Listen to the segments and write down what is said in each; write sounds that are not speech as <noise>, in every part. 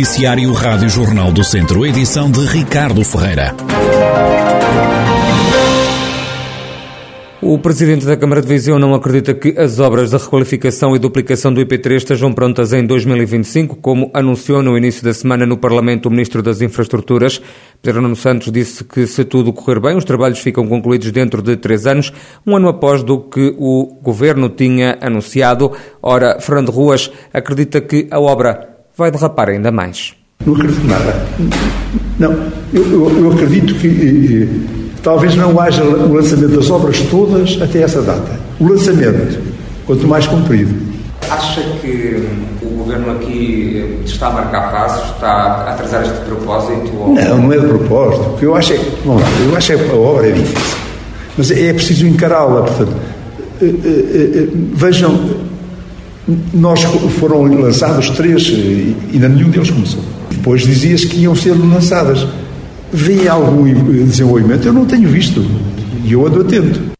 Noticiário Rádio Jornal do Centro, edição de Ricardo Ferreira. O presidente da Câmara de Viseu não acredita que as obras de requalificação e duplicação do IP3 estejam prontas em 2025, como anunciou no início da semana no Parlamento o Ministro das Infraestruturas. Pedro Nuno Santos disse que, se tudo correr bem, os trabalhos ficam concluídos dentro de três anos, um ano após do que o Governo tinha anunciado. Ora, Fernando Ruas acredita que a obra vai derrapar ainda mais. Não acredito nada. Não, eu, eu, eu acredito que eh, Talvez não haja o lançamento das obras todas até essa data. O lançamento, quanto mais comprido. Acha que o Governo aqui está a marcar passos, está a atrasar este propósito? Ou... Não, não é de propósito. O que eu acho é, vamos lá, eu acho que a obra é difícil. Mas é preciso encará-la, portanto. Eh, eh, eh, vejam, nós foram lançados três e ainda nenhum deles começou. Depois dizia-se que iam ser lançadas vê algum desenvolvimento? Eu não tenho visto e eu ando atento.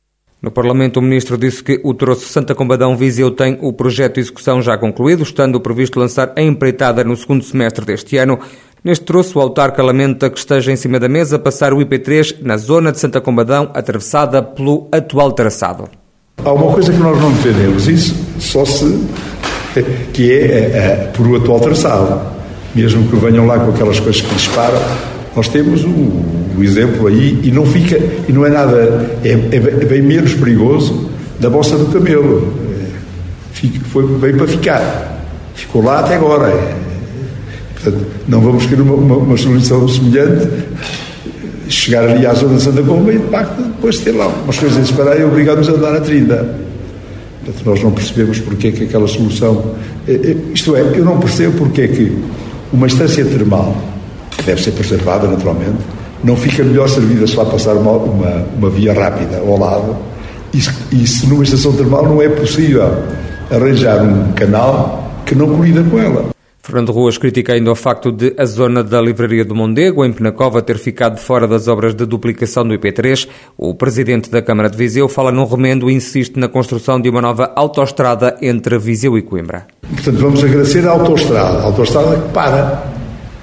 No Parlamento, o Ministro disse que o troço Santa Combadão Viseu tem o projeto de execução já concluído, estando previsto lançar a empreitada no segundo semestre deste ano. Neste troço, o autarca lamenta que esteja em cima da mesa passar o IP3 na zona de Santa Combadão, atravessada pelo atual traçado. Há uma coisa que nós não defendemos, isso só se. <laughs> que é, é, é por o atual traçado. Mesmo que venham lá com aquelas coisas que disparam, nós temos o, o, exemplo aí e não fica e não é nada é, é, é bem menos perigoso da bossa do camelo. É, foi bem para ficar. Ficou lá até agora. É, portanto, não vamos querer uma, uma, uma, solução semelhante. Chegar ali à zona de Santa Comba e de facto depois ter lá umas coisas a separar e obrigar-nos a andar a 30. Portanto, nós não percebemos porque é que aquela solução. É, é, isto é, eu não percebo porque é que uma estância termal que deve ser preservada naturalmente, não fica melhor servida se lá passar uma, uma, uma via rápida ao lado e, e se numa estação termal não é possível arranjar um canal que não colida com ela. Fernando Ruas critica ainda o facto de a zona da Livraria do Mondego, em Penacova, ter ficado fora das obras de duplicação do IP3. O presidente da Câmara de Viseu fala num remendo e insiste na construção de uma nova autoestrada entre Viseu e Coimbra. Portanto, vamos agradecer a autoestrada, a autoestrada que para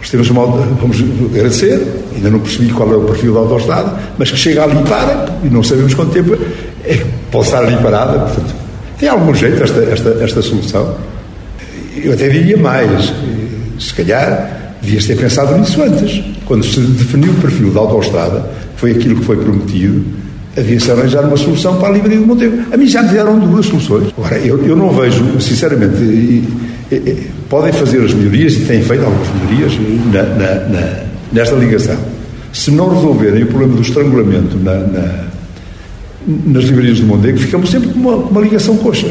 temos uma, vamos agradecer, ainda não percebi qual é o perfil da autostrada, mas que chega ali para, e não sabemos quanto tempo é, pode estar ali parada. Portanto, tem algum jeito esta, esta, esta solução? Eu até diria mais, se calhar devias ter pensado nisso antes. Quando se definiu o perfil da autostrada, foi aquilo que foi prometido, havia-se arranjar uma solução para a livraria do Monteiro. A mim já me deram duas soluções. Agora, eu, eu não vejo, sinceramente, e, e, podem fazer as melhorias e têm feito algumas melhorias na, na, na, nesta ligação. Se não resolverem o problema do estrangulamento nas livrarias do Mondego, ficamos sempre com uma, uma, ligação coxa.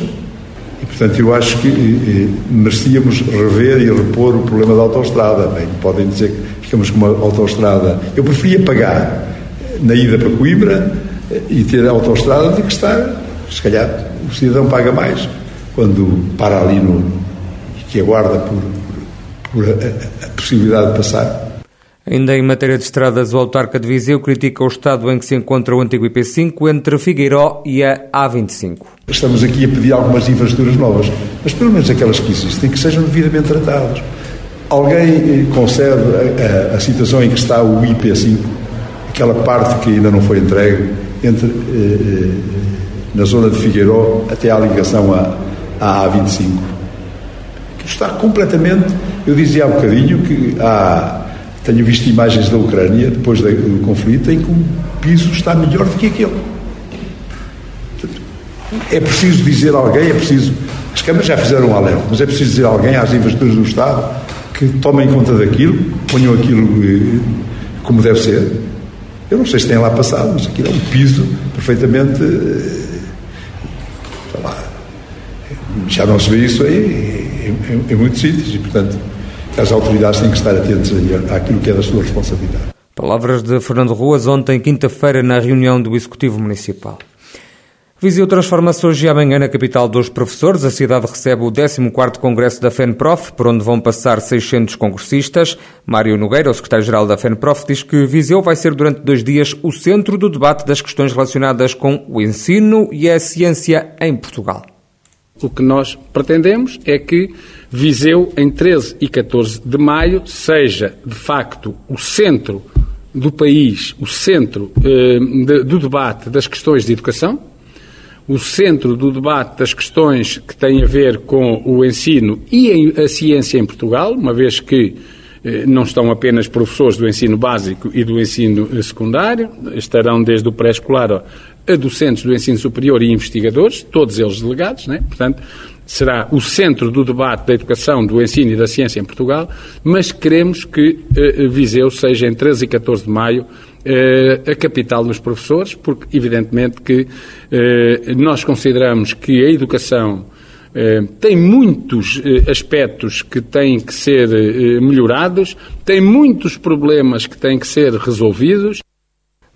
Portanto, eu acho que e, merecíamos rever e repor o problema da autoestrada. Bem, podem dizer que ficamos com uma autoestrada. Eu preferia pagar na ida para Coimbra e ter a autoestrada do que estar, se calhar, o cidadão paga mais quando para ali no, que aguarda por, por a, a, possibilidade de passar. Ainda em matéria de estradas, o autarca de Viseu critica o estado em que se encontra o antigo IP5 entre Figueiró e a A25. Estamos aqui a pedir algumas infraestruturas novas, mas pelo menos aquelas que existem, que sejam devidamente tratadas. Alguém eh, concede a, a, a situação em que está o IP5, aquela parte que ainda não foi entregue, entre, eh, eh, na zona de Figueiró até à ligação à, à A25 está completamente. Eu dizia há bocadinho que há. Tenho visto imagens da Ucrânia, depois do conflito, em que o piso está melhor do que aquele. É preciso dizer a alguém, é preciso. As câmaras já fizeram um alerta, mas é preciso dizer a alguém às infraestruturas do Estado que tomem conta daquilo, ponham aquilo eh, como deve ser. Eu não sei se tem lá passado, mas aquilo é um piso perfeitamente. Eh, já não se vê isso aí em, em, em muitos sítios e, portanto, as autoridades têm que estar atentas àquilo que é da sua responsabilidade. Palavras de Fernando Ruas ontem, quinta-feira, na reunião do Executivo Municipal. Viseu transforma-se hoje e amanhã na capital dos professores. A cidade recebe o 14º Congresso da FENPROF, por onde vão passar 600 concursistas. Mário Nogueira, o secretário-geral da FENPROF, diz que Viseu vai ser durante dois dias o centro do debate das questões relacionadas com o ensino e a ciência em Portugal. O que nós pretendemos é que Viseu, em 13 e 14 de maio, seja de facto o centro do país, o centro eh, de, do debate das questões de educação, o centro do debate das questões que têm a ver com o ensino e a ciência em Portugal, uma vez que não estão apenas professores do ensino básico e do ensino eh, secundário, estarão desde o pré-escolar a docentes do ensino superior e investigadores, todos eles delegados, né? portanto, será o centro do debate da educação, do ensino e da ciência em Portugal, mas queremos que eh, Viseu seja em 13 e 14 de maio a capital dos professores, porque evidentemente que nós consideramos que a educação eh, tem muitos eh, aspectos que têm que ser eh, melhorados, tem muitos problemas que têm que ser resolvidos.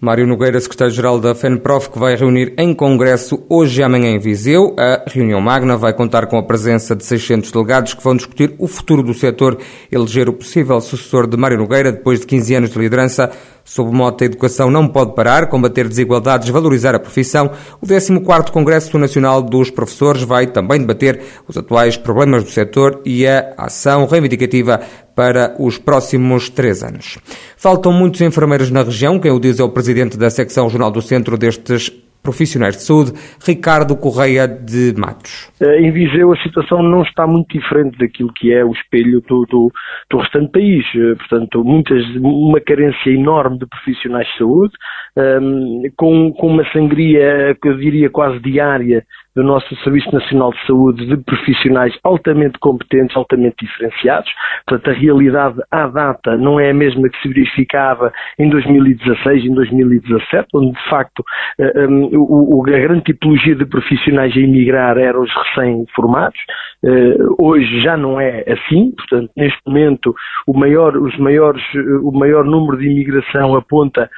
Mário Nogueira, secretário-geral da FENPROF, que vai reunir em Congresso hoje e amanhã em Viseu. A reunião magna vai contar com a presença de 600 delegados que vão discutir o futuro do setor, eleger o possível sucessor de Mário Nogueira depois de 15 anos de liderança. Sob o mote A Educação não pode parar, combater desigualdades, valorizar a profissão, o 14º Congresso Nacional dos Professores vai também debater os atuais problemas do setor e a ação reivindicativa para os próximos três anos. Faltam muitos enfermeiros na região, quem o diz é o presidente da secção Jornal do Centro destes profissionais de saúde, Ricardo Correia de Matos. Eh, em Viseu a situação não está muito diferente daquilo que é o espelho do, do, do restante país. Eh, portanto, muitas, uma carência enorme de profissionais de saúde, ehm, com, com uma sangria que eu diria quase diária do nosso Serviço Nacional de Saúde de profissionais altamente competentes, altamente diferenciados. Portanto, a realidade à data não é a mesma que se verificava em 2016, em 2017, onde de facto eh, um, a grande tipologia de profissionais a emigrar eram os recém-formados. Uh, hoje já não é assim, portanto, neste momento o maior, os maiores, o maior número de imigração aponta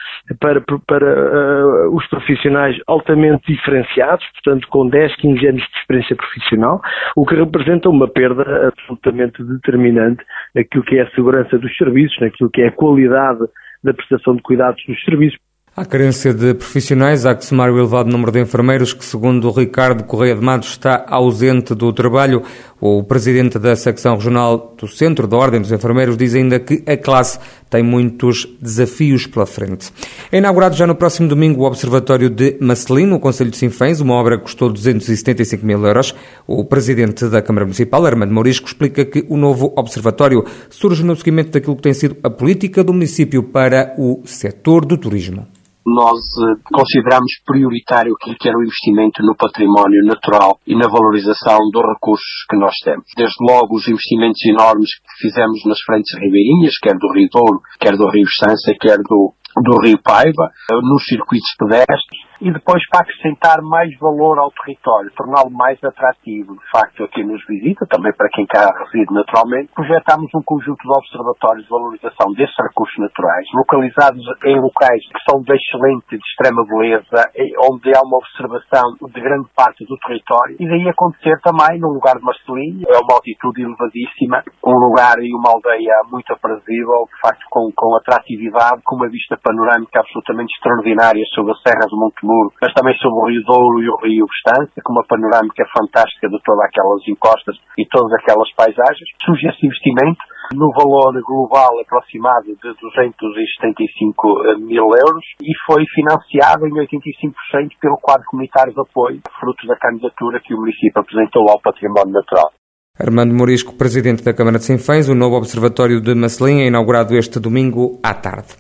para, para uh, os profissionais altamente diferenciados, portanto, com 10 10, 15 anos de experiência profissional, o que representa uma perda absolutamente determinante naquilo que é a segurança dos serviços, naquilo que é a qualidade da prestação de cuidados dos serviços. Há carência de profissionais, há que somar o elevado número de enfermeiros que, segundo o Ricardo Correia de Matos, está ausente do trabalho. O presidente da secção regional do Centro da Ordem dos Enfermeiros diz ainda que a classe tem muitos desafios pela frente. É inaugurado já no próximo domingo o Observatório de Marcelino, no Conselho de Sinfãs, uma obra que custou 275 mil euros. O presidente da Câmara Municipal, Armando Mourisco, explica que o novo observatório surge no seguimento daquilo que tem sido a política do município para o setor do turismo nós eh, consideramos prioritário aquilo que era o investimento no património natural e na valorização dos recursos que nós temos. Desde logo os investimentos enormes que fizemos nas frentes ribeirinhas, quer do Rio Douro, quer do Rio Estância, quer do, do Rio Paiva, eh, nos circuitos pedestres, e depois para acrescentar mais valor ao território, torná-lo mais atrativo. De facto, aqui nos visita, também para quem cá reside naturalmente, projetamos um conjunto de observatórios de valorização desses recursos naturais, localizados em locais que são de excelente, de extrema beleza, onde há uma observação de grande parte do território, e daí acontecer também num lugar de Marcelinho, é uma altitude elevadíssima, um lugar e uma aldeia muito aprazível, de facto com, com atratividade, com uma vista panorâmica absolutamente extraordinária sobre a Serra do Monte mas também sobre o Rio Douro e o Rio Estância, com uma panorâmica fantástica de todas aquelas encostas e todas aquelas paisagens. Surge esse investimento no valor global aproximado de 275 mil euros e foi financiado em 85% pelo quadro comunitário de apoio, fruto da candidatura que o município apresentou ao património natural. Armando Morisco, presidente da Câmara de Sinfãs, o novo Observatório de Macelim é inaugurado este domingo à tarde.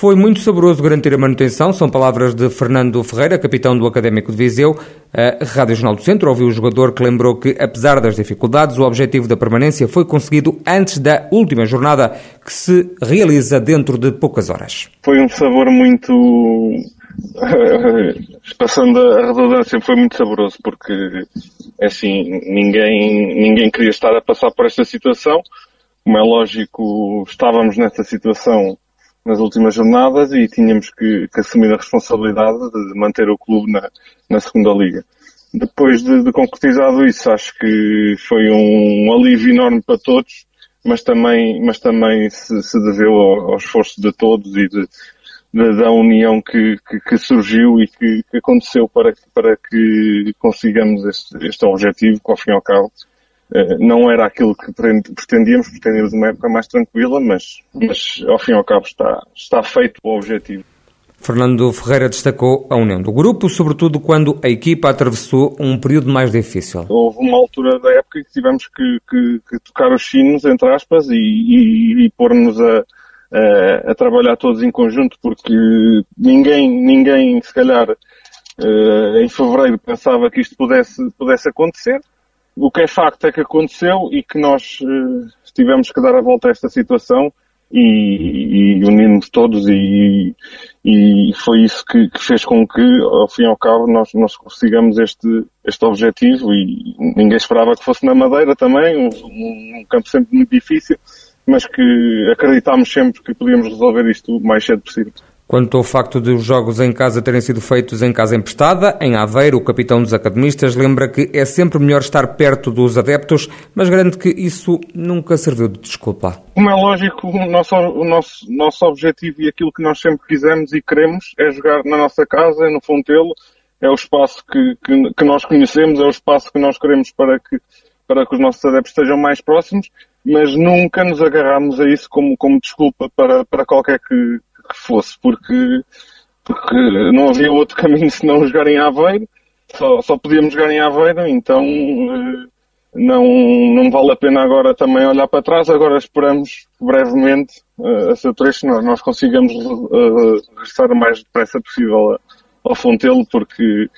Foi muito saboroso garantir a manutenção, são palavras de Fernando Ferreira, capitão do Académico de Viseu. A Rádio Jornal do Centro ouviu o jogador que lembrou que, apesar das dificuldades, o objetivo da permanência foi conseguido antes da última jornada, que se realiza dentro de poucas horas. Foi um sabor muito. Passando a redundância, foi muito saboroso, porque, é assim, ninguém, ninguém queria estar a passar por esta situação. Como é lógico, estávamos nessa situação nas últimas jornadas e tínhamos que, que, assumir a responsabilidade de manter o clube na, na segunda liga. Depois de, de, concretizado isso, acho que foi um alívio enorme para todos, mas também, mas também se, se deveu ao, ao esforço de todos e de, da, união que, que, que, surgiu e que, que, aconteceu para, para que consigamos este, este objetivo, que ao fim e ao cabo não era aquilo que pretendíamos, pretendíamos uma época mais tranquila, mas, mas ao fim e ao cabo está, está feito o objetivo. Fernando Ferreira destacou a união do grupo, sobretudo quando a equipa atravessou um período mais difícil. Houve uma altura da época que tivemos que, que, que tocar os sinos, entre aspas, e, e, e pôr-nos a, a, a, trabalhar todos em conjunto, porque ninguém, ninguém se calhar, uh, em fevereiro pensava que isto pudesse, pudesse acontecer. O que é facto é que aconteceu e que nós uh, tivemos que dar a volta a esta situação e, e unirmos todos e, e foi isso que, que, fez com que, ao fim e ao cabo, nós, nós consigamos este, este objetivo e ninguém esperava que fosse na Madeira também, um, um campo sempre muito difícil, mas que acreditámos sempre que podíamos resolver isto o mais cedo possível. Quanto ao facto de os jogos em casa terem sido feitos em casa emprestada, em Aveiro, o capitão dos academistas lembra que é sempre melhor estar perto dos adeptos, mas garante que isso nunca serviu de desculpa. Como é lógico, o nosso, o nosso, nosso objetivo e aquilo que nós sempre quisemos e queremos é jogar na nossa casa, no Fontelo, é o espaço que, que, que nós conhecemos, é o espaço que nós queremos para que, para que os nossos adeptos estejam mais próximos, mas nunca nos agarramos a isso como, como desculpa para, para qualquer que, que fosse, porque, porque não havia outro caminho senão jogar em Aveiro, só, só podíamos jogar em Aveiro, então eh, não, não vale a pena agora também olhar para trás, agora esperamos brevemente uh, a trecho nós, nós consigamos uh, regressar o mais depressa possível ao Fontelo, porque,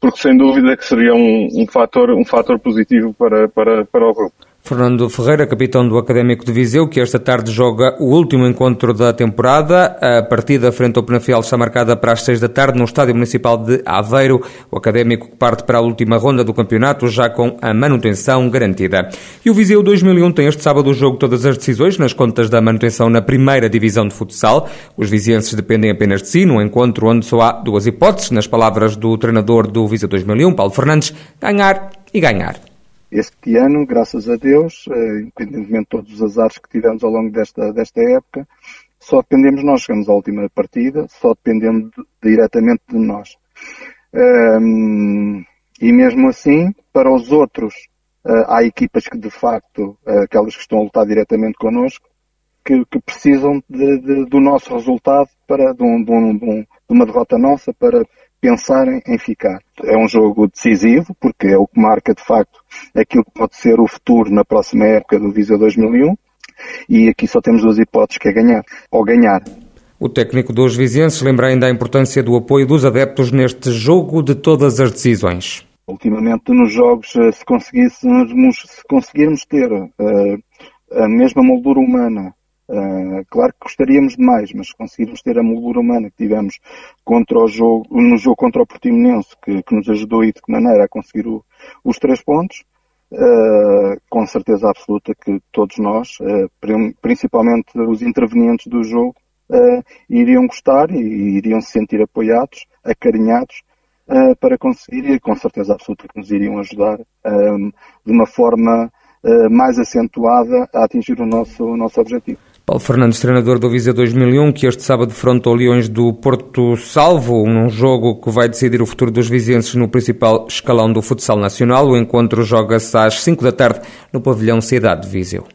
porque sem dúvida que seria um, um, fator, um fator positivo para, para, para o grupo. Fernando Ferreira, capitão do Académico de Viseu, que esta tarde joga o último encontro da temporada. A partida frente ao Penafiel está marcada para as seis da tarde no Estádio Municipal de Aveiro. O Académico parte para a última ronda do campeonato, já com a manutenção garantida. E o Viseu 2001 tem este sábado o jogo todas as decisões nas contas da manutenção na primeira divisão de futsal. Os vizienses dependem apenas de si, num encontro onde só há duas hipóteses, nas palavras do treinador do Viseu 2001, Paulo Fernandes, ganhar e ganhar. Este ano, graças a Deus, eh, independentemente de todos os azares que tivemos ao longo desta, desta época, só dependemos nós, chegamos à última partida, só dependemos de, diretamente de nós. Um, e mesmo assim, para os outros, uh, há equipas que de facto, uh, aquelas que estão a lutar diretamente connosco, que, que precisam de, de, do nosso resultado para, de, um, um, de, uma derrota nossa para pensarem em ficar. É um jogo decisivo, porque é o que marca de facto aquilo que pode ser o futuro na próxima época do Visa 2001. E aqui só temos duas hipóteses, que é ganhar ou ganhar. O técnico dos vizienses lembra ainda a importância do apoio dos adeptos neste jogo de todas as decisões. Ultimamente nos jogos, eh, se conseguíssemos, se conseguirmos ter uh, a mesma moldura humana Uh, claro que gostaríamos de mais, mas conseguirmos ter a moldura humana que tivemos contra o jogo, no jogo contra o Portimonense, que, que nos ajudou e de que maneira a conseguir o, os três pontos, uh, com certeza absoluta que todos nós, uh, principalmente os intervenientes do jogo, iriam gostar e iriam se sentir apoiados, acarinhados, para conseguir, e com certeza absoluta que nos iriam ajudar de uma forma mais acentuada a atingir o nosso, o nosso objetivo. Paulo Fernandes, treinador do Visa 2001, que este sábado defrontou Leões do Porto Salvo, num jogo que vai decidir o futuro dos vizienses no principal escalão do futsal nacional. O encontro joga-se às 5 da tarde no pavilhão Cidade de Viseu.